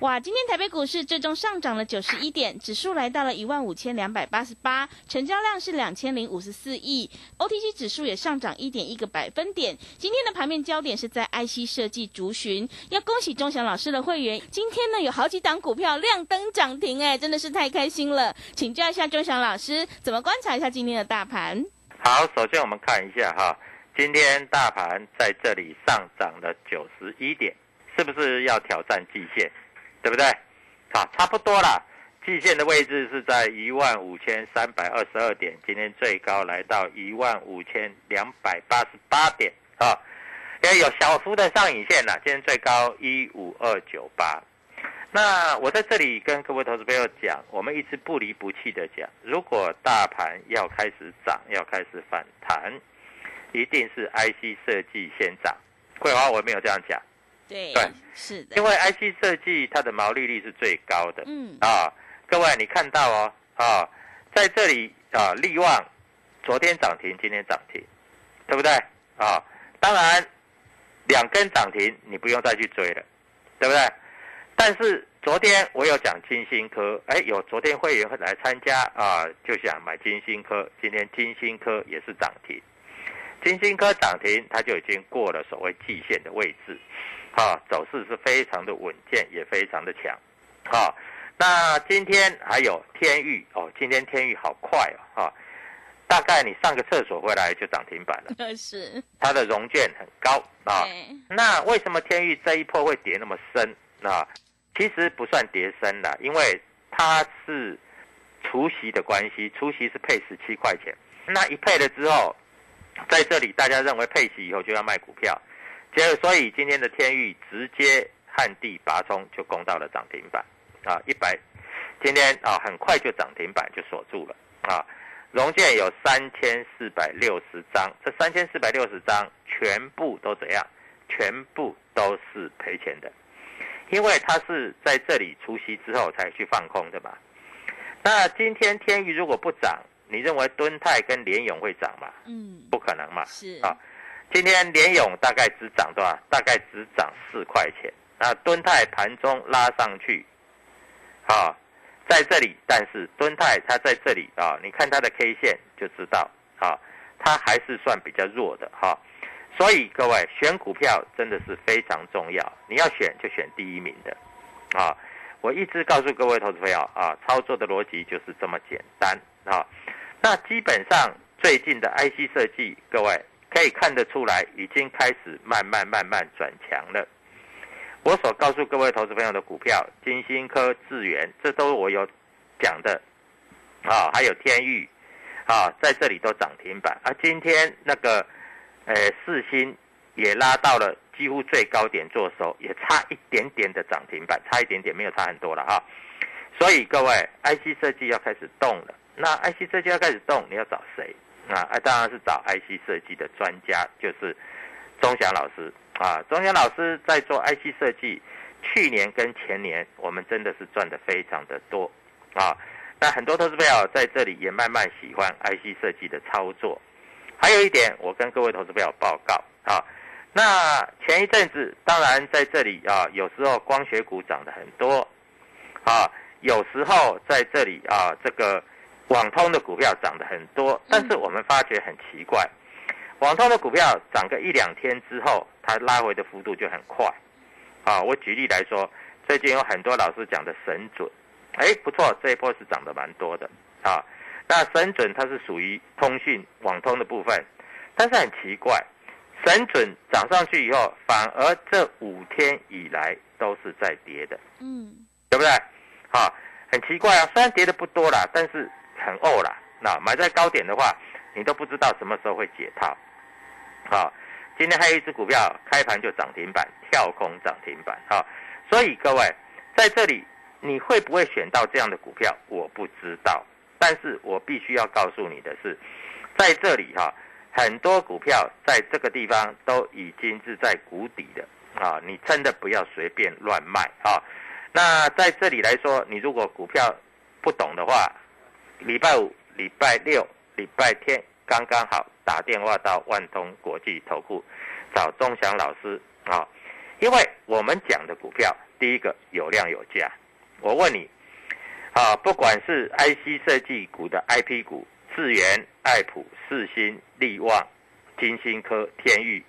哇，今天台北股市最终上涨了九十一点，指数来到了一万五千两百八十八，成交量是两千零五十四亿，OTC 指数也上涨一点一个百分点。今天的盘面焦点是在 IC 设计族群，要恭喜钟祥老师的会员，今天呢有好几档股票亮灯涨停，哎，真的是太开心了。请教一下钟祥老师，怎么观察一下今天的大盘？好，首先我们看一下哈，今天大盘在这里上涨了九十一点，是不是要挑战季线？对不对？好，差不多了。季线的位置是在一万五千三百二十二点，今天最高来到一万五千两百八十八点啊，也有小幅的上影线了。今天最高一五二九八。那我在这里跟各位投资朋友讲，我们一直不离不弃的讲，如果大盘要开始涨，要开始反弹，一定是 IC 设计先涨。桂花，我没有这样讲。对，是的，因为 IC 设计它的毛利率是最高的，嗯啊，各位你看到哦啊，在这里啊，利旺昨天涨停，今天涨停，对不对啊？当然两根涨停你不用再去追了，对不对？但是昨天我有讲金星科，哎，有昨天会员来参加啊，就想买金星科，今天金星科也是涨停，金星科涨停，它就已经过了所谓季线的位置。啊，走势是非常的稳健，也非常的强。啊，那今天还有天域哦，今天天域好快哦，哈，大概你上个厕所回来就涨停板了。是，它的融券很高啊。那为什么天域这一波会跌那么深啊？其实不算跌深了，因为它是除息的关系，除息是配十七块钱，那一配了之后，在这里大家认为配息以后就要卖股票。结果，所以今天的天域直接旱地拔葱，就攻到了涨停板，啊，一百，今天啊很快就涨停板就锁住了，啊，融券有三千四百六十张，这三千四百六十张全部都怎样？全部都是赔钱的，因为它是在这里除息之后才去放空的嘛。那今天天宇如果不涨，你认为敦泰跟联勇会涨吗？嗯，不可能嘛。是啊。今天联勇大概只涨多少？大概只涨四块钱。那敦泰盘中拉上去，啊，在这里，但是敦泰它在这里啊，你看它的 K 线就知道，啊，它还是算比较弱的哈。所以各位选股票真的是非常重要，你要选就选第一名的，啊，我一直告诉各位投资朋友啊，操作的逻辑就是这么简单啊。那基本上最近的 IC 设计，各位。可以看得出来，已经开始慢慢慢慢转强了。我所告诉各位投资朋友的股票，金星科、智源，这都我有讲的啊，还有天域啊，在这里都涨停板啊。今天那个呃四星也拉到了几乎最高点做收，也差一点点的涨停板，差一点点，没有差很多了哈。所以各位，IC 设计要开始动了。那 IC 设计要开始动，你要找谁？啊，当然是找 IC 设计的专家，就是钟祥老师啊。钟祥老师在做 IC 设计，去年跟前年我们真的是赚的非常的多啊。那很多投资朋友在这里也慢慢喜欢 IC 设计的操作。还有一点，我跟各位投资朋友报告啊，那前一阵子，当然在这里啊，有时候光学股涨得很多，啊，有时候在这里啊，这个网通的股票涨得很多，但是我们发觉很奇怪，网通的股票涨个一两天之后，它拉回的幅度就很快，啊，我举例来说，最近有很多老师讲的神准，哎，不错，这一波是涨得蛮多的，啊，那神准它是属于通讯网通的部分，但是很奇怪。神准涨上去以后，反而这五天以来都是在跌的，嗯，对不对？好，很奇怪啊，虽然跌的不多啦，但是很呕啦。那买在高点的话，你都不知道什么时候会解套。好，今天还有一只股票开盘就涨停板，跳空涨停板。好，所以各位在这里你会不会选到这样的股票？我不知道，但是我必须要告诉你的是，在这里哈。很多股票在这个地方都已经是在谷底的啊，你真的不要随便乱卖啊。那在这里来说，你如果股票不懂的话，礼拜五、礼拜六、礼拜天刚刚好打电话到万通国际投顾找钟祥老师啊，因为我们讲的股票，第一个有量有价。我问你啊，不管是 IC 设计股的 IP 股。智源、爱普、四星、利旺、金星科、天域，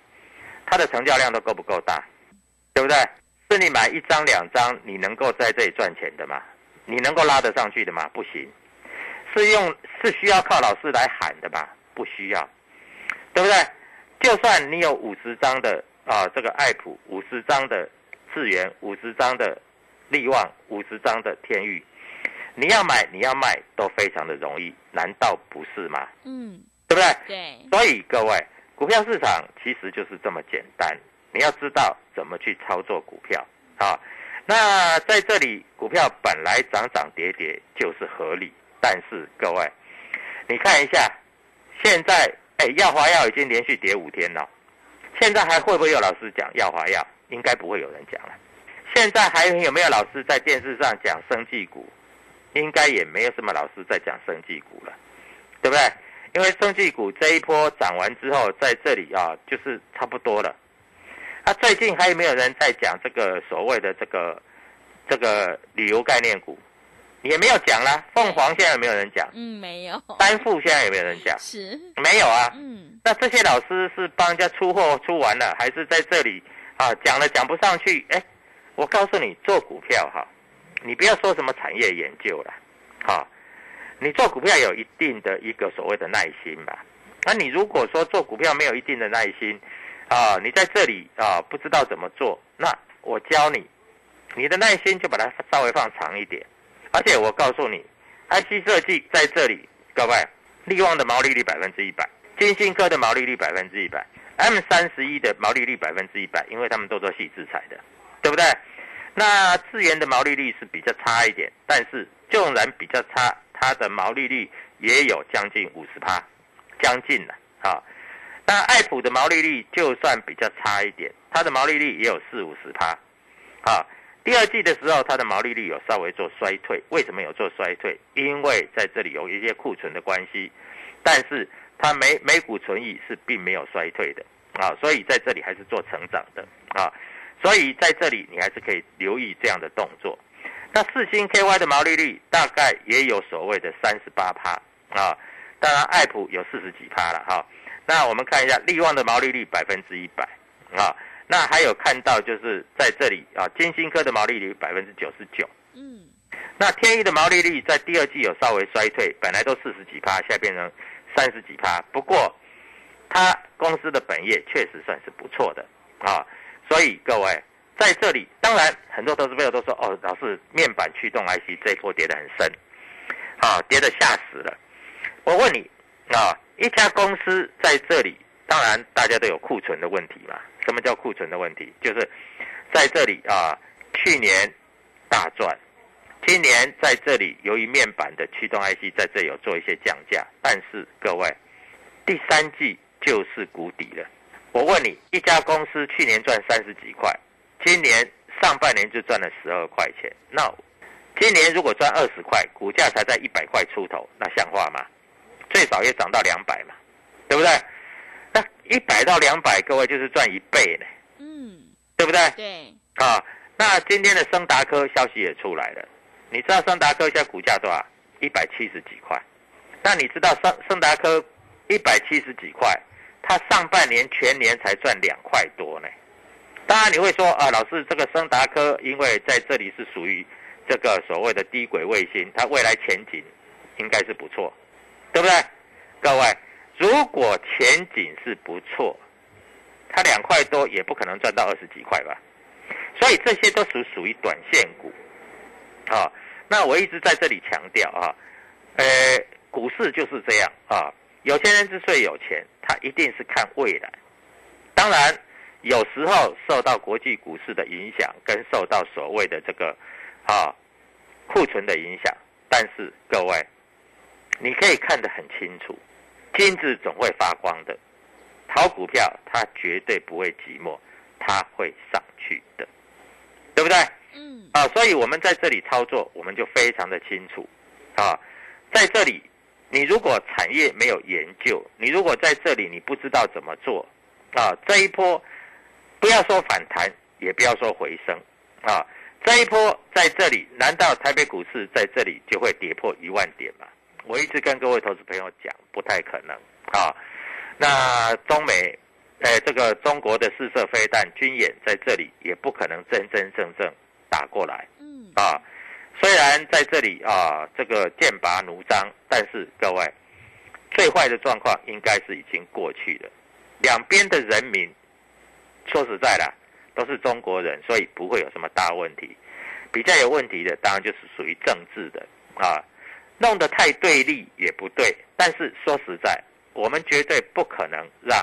它的成交量都够不够大？对不对？是你买一张两张，你能够在这里赚钱的吗？你能够拉得上去的吗？不行，是用是需要靠老师来喊的吧？不需要，对不对？就算你有五十张的啊，这个爱普，五十张的智源，五十张的利旺，五十张的天域。你要买，你要卖，都非常的容易，难道不是吗？嗯，对不对？对。所以各位，股票市场其实就是这么简单，你要知道怎么去操作股票啊。那在这里，股票本来涨涨跌跌就是合理，但是各位，你看一下，现在哎，耀华药已经连续跌五天了，现在还会不会有老师讲耀华药？应该不会有人讲了。现在还有没有老师在电视上讲生技股？应该也没有什么老师在讲生技股了，对不对？因为生技股这一波涨完之后，在这里啊，就是差不多了。啊，最近还有没有人在讲这个所谓的这个这个旅游概念股？也没有讲啦。凤凰现在有没有人讲？嗯，没有。丹富现在有没有人讲？是，没有啊。嗯。那这些老师是帮人家出货出完了，还是在这里啊讲了讲不上去？哎，我告诉你，做股票哈。你不要说什么产业研究了，好，你做股票有一定的一个所谓的耐心吧？那你如果说做股票没有一定的耐心，啊，你在这里啊不知道怎么做，那我教你，你的耐心就把它稍微放长一点。而且我告诉你，IC 设计在这里，各位，利旺的毛利率百分之一百，金星科的毛利率百分之一百，M 三十一的毛利率百分之一百，因为他们都做细制裁的，对不对？那智源的毛利率是比较差一点，但是纵然比较差，它的毛利率也有将近五十趴，将近了啊。那爱普的毛利率就算比较差一点，它的毛利率也有四五十趴，啊。第二季的时候，它的毛利率有稍微做衰退，为什么有做衰退？因为在这里有一些库存的关系，但是它每每股存益是并没有衰退的啊，所以在这里还是做成长的啊。所以在这里，你还是可以留意这样的动作。那四星 KY 的毛利率大概也有所谓的三十八趴啊，当然爱普有四十几趴了哈。那我们看一下利旺的毛利率百分之一百啊，那还有看到就是在这里啊，金星科的毛利率百分之九十九。嗯。那天一的毛利率在第二季有稍微衰退，本来都四十几趴，现在变成三十几趴。不过，它公司的本业确实算是不错的啊。所以各位在这里，当然很多投资朋友都说：“哦，老师，面板驱动 IC 这一波跌得很深，啊，跌得吓死了。”我问你啊，一家公司在这里，当然大家都有库存的问题嘛。什么叫库存的问题？就是在这里啊，去年大赚，今年在这里由于面板的驱动 IC 在这里有做一些降价，但是各位第三季就是谷底了。我问你，一家公司去年赚三十几块，今年上半年就赚了十二块钱。那今年如果赚二十块，股价才在一百块出头，那像话吗？最少也涨到两百嘛，对不对？那一百到两百，各位就是赚一倍呢，嗯，对不对？对，啊，那今天的升达科消息也出来了，你知道升达科现在股价多少？一百七十几块。那你知道升升达科一百七十几块，它上半年全年才赚两块多呢。当然你会说啊，老师这个升达科因为在这里是属于这个所谓的低轨卫星，它未来前景应该是不错，对不对？各位，如果前景是不错，它两块多也不可能赚到二十几块吧？所以这些都属属于短线股，啊，那我一直在这里强调啊，呃，股市就是这样啊，有钱人之所以有钱，他一定是看未来，当然有时候受到国际股市的影响，跟受到所谓的这个啊库存的影响，但是各位，你可以看得很清楚，金子总会发光的，炒股票它绝对不会寂寞，它会上去的。对不对？嗯，啊，所以我们在这里操作，我们就非常的清楚，啊，在这里，你如果产业没有研究，你如果在这里你不知道怎么做，啊，这一波不要说反弹，也不要说回升，啊，这一波在这里，难道台北股市在这里就会跌破一万点吗？我一直跟各位投资朋友讲，不太可能啊。那中美。哎，这个中国的试射飞弹军演在这里也不可能真真正正打过来，嗯，啊，虽然在这里啊，这个剑拔弩张，但是各位，最坏的状况应该是已经过去了。两边的人民，说实在的，都是中国人，所以不会有什么大问题。比较有问题的，当然就是属于政治的啊，弄得太对立也不对。但是说实在，我们绝对不可能让。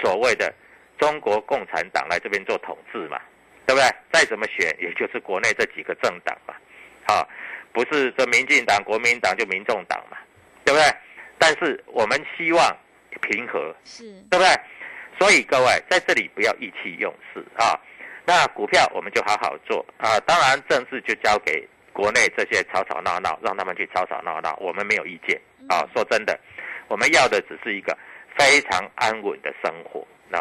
所谓的中国共产党来这边做统治嘛，对不对？再怎么选，也就是国内这几个政党嘛，啊，不是这民进党、国民党就民众党嘛，对不对？但是我们希望平和，是，对不对？所以各位在这里不要意气用事啊。那股票我们就好好做啊，当然政治就交给国内这些吵吵闹闹，让他们去吵吵闹闹，我们没有意见啊。说真的，我们要的只是一个。非常安稳的生活。那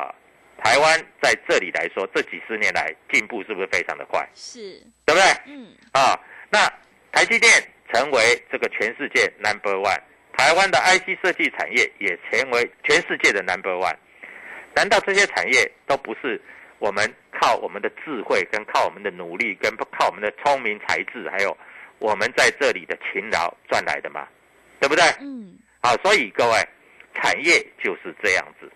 台湾在这里来说，这几十年来进步是不是非常的快？是，对不对？嗯。啊，那台积电成为这个全世界 number one，台湾的 IC 设计产业也成为全世界的 number one。难道这些产业都不是我们靠我们的智慧、跟靠我们的努力、跟靠我们的聪明才智，还有我们在这里的勤劳赚来的嘛？对不对？嗯。好，所以各位。产业就是这样子，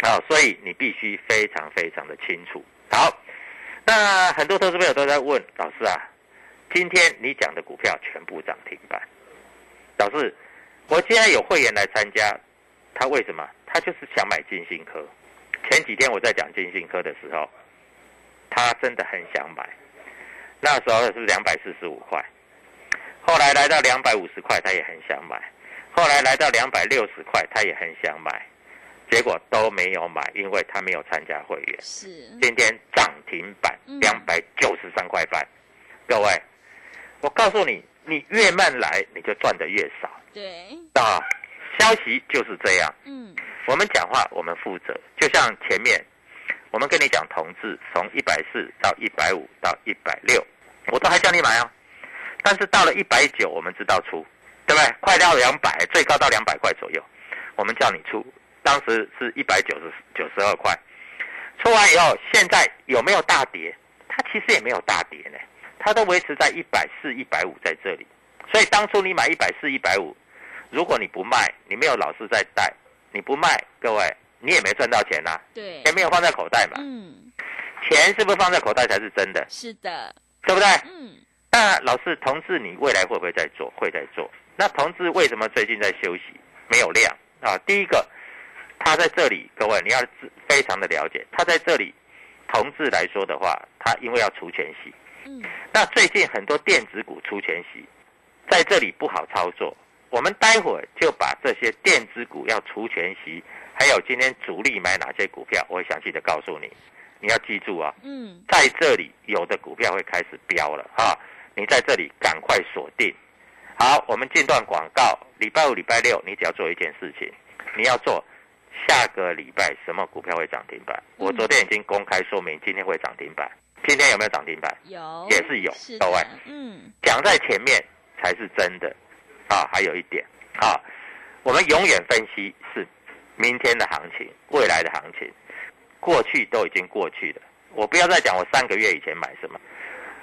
啊，所以你必须非常非常的清楚。好，那很多投资朋友都在问老师啊，今天你讲的股票全部涨停板，老师，我现在有会员来参加，他为什么？他就是想买金星科。前几天我在讲金星科的时候，他真的很想买，那时候是两百四十五块，后来来到两百五十块，他也很想买。后来来到两百六十块，他也很想买，结果都没有买，因为他没有参加会员。是，今天涨停板两百九十三块半，各位，我告诉你，你越慢来，你就赚的越少。对，啊，消息就是这样。嗯，我们讲话我们负责，就像前面我们跟你讲同志，从一百四到一百五到一百六，我都还叫你买哦，但是到了一百九，我们知道出。对不对？快到两百，最高到两百块左右，我们叫你出，当时是一百九十九十二块，出完以后，现在有没有大跌？它其实也没有大跌呢，它都维持在一百四、一百五在这里。所以当初你买一百四、一百五，如果你不卖，你没有老师在带，你不卖，各位你也没赚到钱呐。对，也没有放在口袋嘛。嗯，钱是不是放在口袋才是真的？是的，对不对？嗯。那老师，同志，你未来会不会在做？会在做。那同志为什么最近在休息？没有量啊！第一个，他在这里，各位你要非常的了解，他在这里，同志来说的话，他因为要除权息，嗯，那最近很多电子股除权息，在这里不好操作。我们待会儿就把这些电子股要除权息，还有今天主力买哪些股票，我会详细的告诉你。你要记住啊，嗯，在这里有的股票会开始飙了啊，你在这里赶快锁定。好，我们进段广告。礼拜五、礼拜六，你只要做一件事情，你要做下个礼拜什么股票会涨停板？我昨天已经公开说明，今天会涨停板。今天有没有涨停板？有，也是有，是各位的，嗯，讲在前面才是真的啊！还有一点啊，我们永远分析是明天的行情、未来的行情，过去都已经过去了。我不要再讲我三个月以前买什么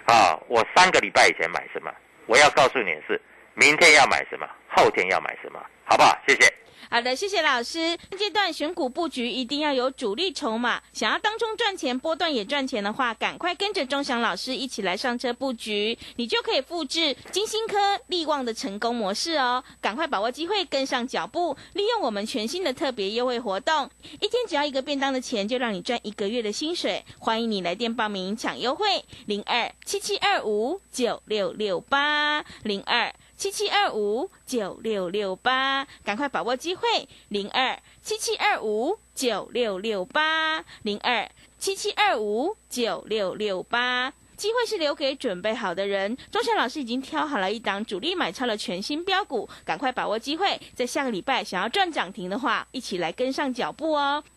啊，我三个礼拜以前买什么，我要告诉你是，明天要买什么，后天要买什么，好不好？谢谢。好的，谢谢老师。现阶段选股布局一定要有主力筹码，想要当中赚钱、波段也赚钱的话，赶快跟着钟祥老师一起来上车布局，你就可以复制金星科、利旺的成功模式哦。赶快把握机会，跟上脚步，利用我们全新的特别优惠活动，一天只要一个便当的钱，就让你赚一个月的薪水。欢迎你来电报名抢优惠，零二七七二五九六六八零二。七七二五九六六八，赶快把握机会，零二七七二五九六六八，零二七七二五九六六八。机会是留给准备好的人。钟祥老师已经挑好了一档主力买超的全新标股，赶快把握机会，在下个礼拜想要赚涨停的话，一起来跟上脚步哦。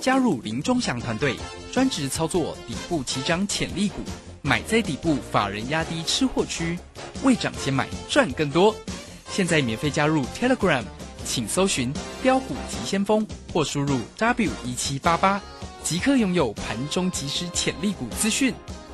加入林忠祥团队，专职操作底部起涨潜力股，买在底部，法人压低吃货区，未涨先买赚更多。现在免费加入 Telegram，请搜寻“标股急先锋”或输入 W 一七八八，即刻拥有盘中即时潜力股资讯。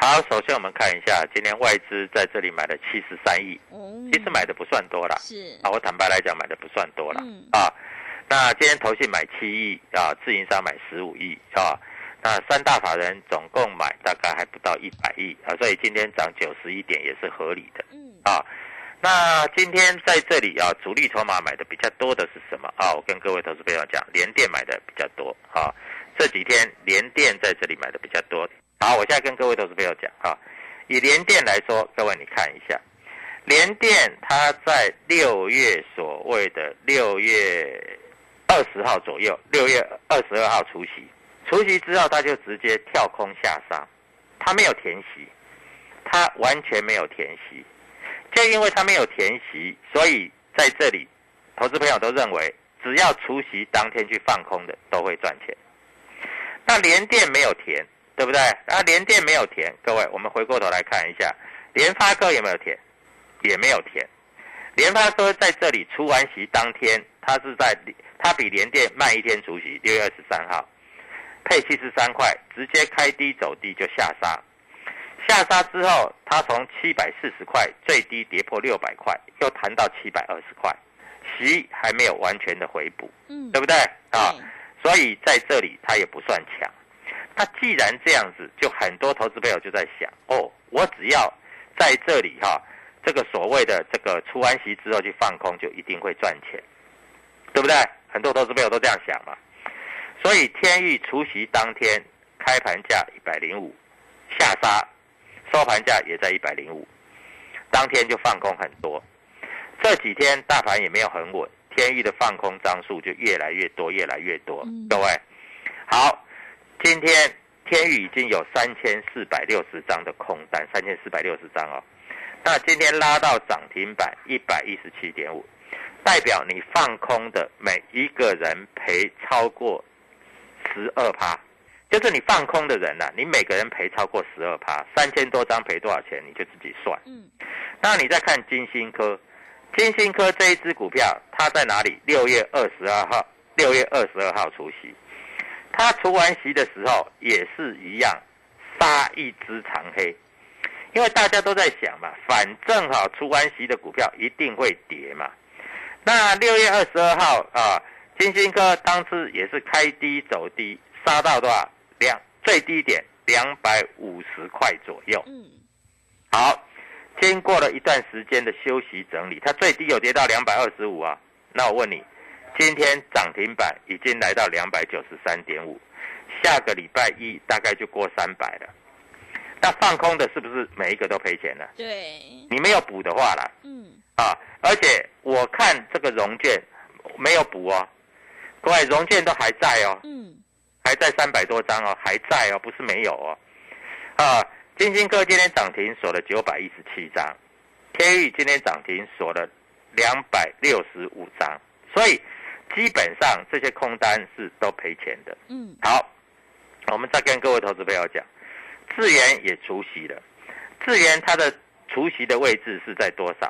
好，首先我们看一下，今天外资在这里买了七十三亿，哦，其实买的不算多啦。是啊，我坦白来讲，买的不算多了、嗯啊。那今天投信买七亿啊，自营商买十五亿啊。那三大法人总共买大概还不到一百亿啊，所以今天涨九十一点也是合理的嗯啊。那今天在这里啊，主力筹码买的比较多的是什么啊？我跟各位投资朋友讲，联电买的比较多啊。这几天联电在这里买的比较多。好，我现在跟各位投资朋友讲啊，以联电来说，各位你看一下，联电它在六月所谓的六月二十号左右，六月二十二号除夕，除夕之后它就直接跳空下杀，它没有填息，它完全没有填息，就因为它没有填息，所以在这里，投资朋友都认为只要除夕当天去放空的都会赚钱。那联电没有填，对不对？啊联电没有填，各位，我们回过头来看一下，联发科有没有填？也没有填。联发科在这里出完息当天，它是在它比联电慢一天除息，六月二十三号，配七十三块，直接开低走低就下杀。下杀之后，它从七百四十块最低跌破六百块，又弹到七百二十块，息还没有完全的回补，嗯，对不对？啊，所以在这里它也不算强。那既然这样子，就很多投资朋友就在想，哦，我只要在这里哈、这个所谓的这个出完息之后去放空，就一定会赚钱，对不对？很多投资朋友都这样想嘛。所以天域除夕当天开盘价一百零五，下杀，收盘价也在一百零五，当天就放空很多。这几天大盘也没有很稳，天域的放空张数就越来越多，越来越多。嗯各位，好，今天天宇已经有三千四百六十张的空单，三千四百六十张哦。那今天拉到涨停板一百一十七点五，代表你放空的每一个人赔超过十二趴，就是你放空的人呐、你每个人赔超过十二趴，三千多张赔多少钱，你就自己算。嗯那你再看金星科，金星科这一只股票，它在哪里？六月二十二号，六月二十二号除夕，它除完息的时候也是一样，杀一只长黑，因为大家都在想嘛，反正哈除完息的股票一定会跌嘛。那六月二十二号啊，金星科当时也是开低走低，杀到多少？两最低点两百五十块左右。嗯，好，经过了一段时间的休息整理，它最低有跌到两百二十五啊。那我问你，今天涨停板已经来到两百九十三点五，下个礼拜一大概就过三百了。那放空的是不是每一个都赔钱了？对，你没有补的话啦，嗯，啊，而且我看这个融券没有补哦，各位融券都还在哦，嗯，还在三百多张哦，还在哦，不是没有哦。啊，金星科今天涨停锁了九百一十七张，天宇今天涨停锁了两百六十五张，所以基本上这些空单是都赔钱的。嗯，好，我们再跟各位投资朋友讲，智源也除息了，智源它的除息的位置是在多少？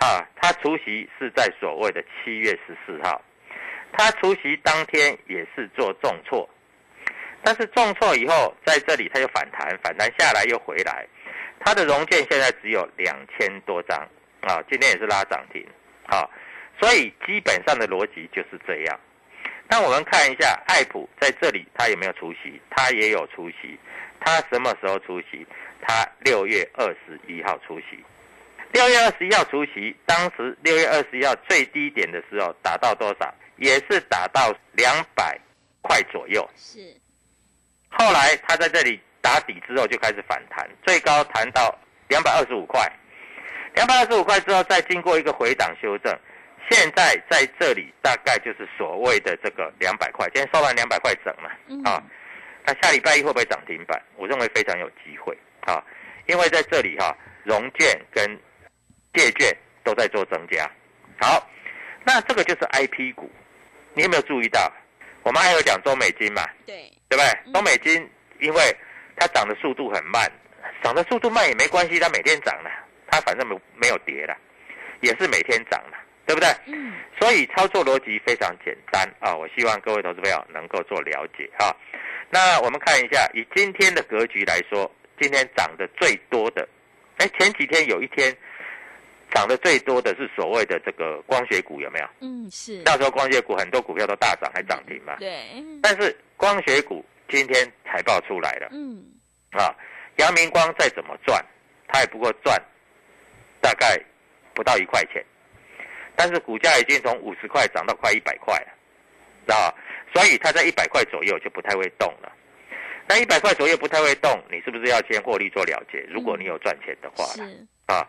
啊，它除息是在所谓的七月十四号，它除息当天也是做重挫，但是重挫以后在这里它又反弹，反弹下来又回来，它的融券现在只有两千多张。啊，今天也是拉涨停。啊，所以基本上的逻辑就是这样。那我们看一下爱普在这里，它有没有出席？它也有出席。它什么时候出席？它六月二十一号出席。六月二十一号出席，当时六月二十一号最低点的时候达到多少？也是达到两百块左右。是，后来它在这里打底之后就开始反弹，最高弹到两百二十五块。两百二十五块之后，再经过一个回档修正，现在在这里大概就是所谓的这个两百块，今天收完两百块整嘛，嗯啊，那下礼拜一会不会涨停板？我认为非常有机会啊，因为在这里哈、融券跟借券都在做增加。好，那这个就是 I P 股，你有没有注意到？我们还有讲中美金嘛，对，对不对？嗯中美金因为它涨的速度很慢，涨的速度慢也没关系，它每天涨了，它反正没没有跌了，也是每天涨了，对不对？嗯，所以操作逻辑非常简单啊！我希望各位投资朋友能够做了解啊。那我们看一下，以今天的格局来说，今天涨得最多的，哎，前几天有一天涨得最多的是所谓的这个光学股，有没有？嗯，是，那时候光学股很多股票都大涨，还涨停嘛。对，但是光学股今天财报出来了嗯，啊，阳明光再怎么赚，它也不过赚大概不到一块钱，但是股价已经从五十块涨到快一百块了，知道吧？所以它在一百块左右就不太会动了。那一百块左右不太会动，你是不是要先获利做了结？如果你有赚钱的话啊，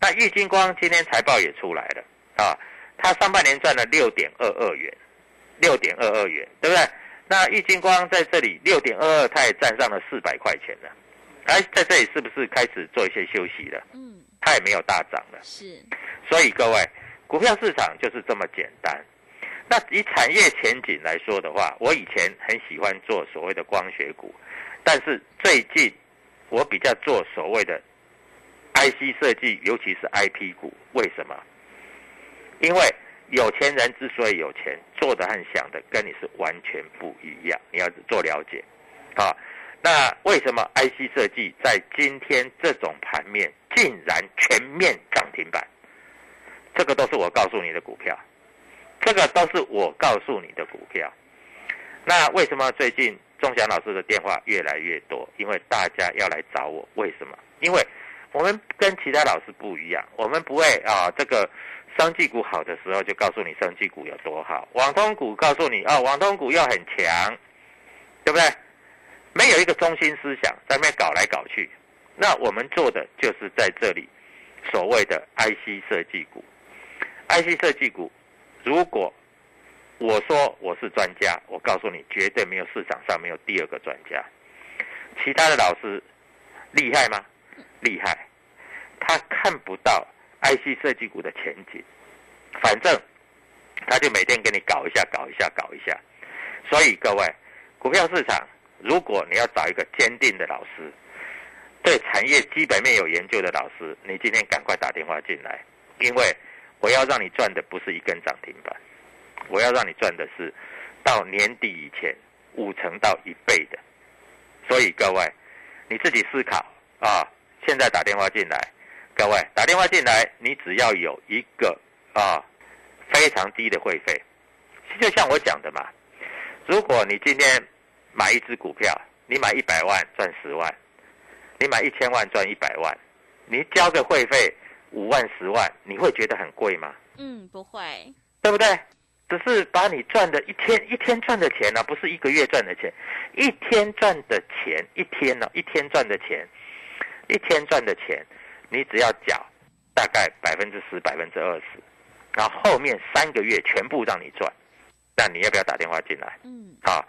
那玉金光今天财报也出来了啊，它上半年赚了六点二二元，六点二二元，对不对？那玉金光在这里六点二二，它也站上了四百块钱了，哎，在这里是不是开始做一些休息了？嗯，它也没有大涨了，是，所以各位，股票市场就是这么简单。那以产业前景来说的话，我以前很喜欢做所谓的光学股，但是最近我比较做所谓的 IC 设计，尤其是 IP 股。为什么？因为有钱人之所以有钱，做的和想的跟你是完全不一样，你要做了解啊。那为什么 IC 设计在今天这种盘面竟然全面涨停板？这个都是我告诉你的股票，这个都是我告诉你的股票。那为什么最近钟祥老师的电话越来越多？因为大家要来找我，为什么？因为我们跟其他老师不一样，我们不会啊，这个生技股好的时候就告诉你生技股有多好，网通股告诉你啊，网通股又很强，对不对？没有一个中心思想，在那边搞来搞去。那我们做的就是在这里所谓的 IC 设计股，IC 设计股，如果我说我是专家，我告诉你，绝对没有市场上没有第二个专家。其他的老师厉害吗？厉害，他看不到 IC 设计股的前景，反正他就每天给你搞一下，搞一下，搞一下。所以各位，股票市场，如果你要找一个坚定的老师，对产业基本面有研究的老师，你今天赶快打电话进来，因为我要让你赚的不是一根涨停板，我要让你赚的是到年底以前五成到一倍的。所以各位，你自己思考啊，现在打电话进来，各位打电话进来，你只要有一个啊非常低的会费，就像我讲的嘛，如果你今天买一只股票，你买一百万赚十万，你买一千万赚一百万，你交个会费五万十万，你会觉得很贵吗？嗯，不会，对不对？只是把你赚的一天一天赚的钱呢、不是一个月赚的钱，一天赚的钱，一天呢、一天赚的钱，一天赚的钱，你只要缴大概百分之十、百分之二十，然后后面三个月全部让你赚，那你要不要打电话进来？嗯，好，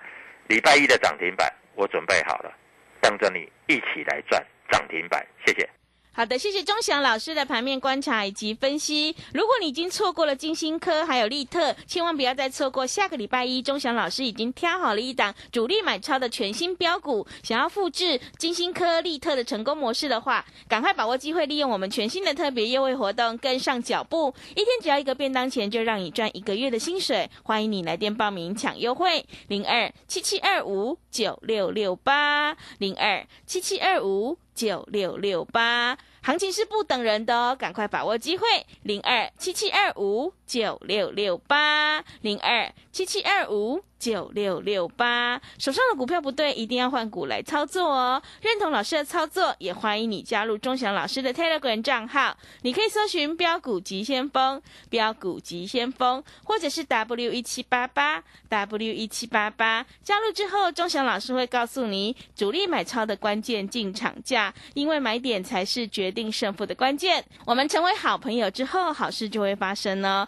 礼拜一的涨停板我准备好了，等着你一起来赚涨停板，谢谢。好的，谢谢钟祥老师的盘面观察以及分析。如果你已经错过了金星科还有利特，千万不要再错过下个礼拜一，钟祥老师已经挑好了一档主力买超的全新标股。想要复制金星科、利特的成功模式的话，赶快把握机会，利用我们全新的特别优惠活动，跟上脚步。一天只要一个便当钱，就让你赚一个月的薪水。欢迎你来电报名抢优惠，零二七七二五九六六八零二七七二五。九六六八，行情是不等人的哦，赶快把握机会，零二七七二五。九六六八，零二七七二五九六六八。手上的股票不对，一定要换股来操作哦。认同老师的操作，也欢迎你加入钟祥老师的 Telegram 账号，你可以搜寻标股急先锋、标股急先锋，或者是 W 一七八八 W 一七八八。加入之后，钟祥老师会告诉你主力买超的关键进场价。因为买点才是决定胜负的关键。我们成为好朋友之后，好事就会发生哦。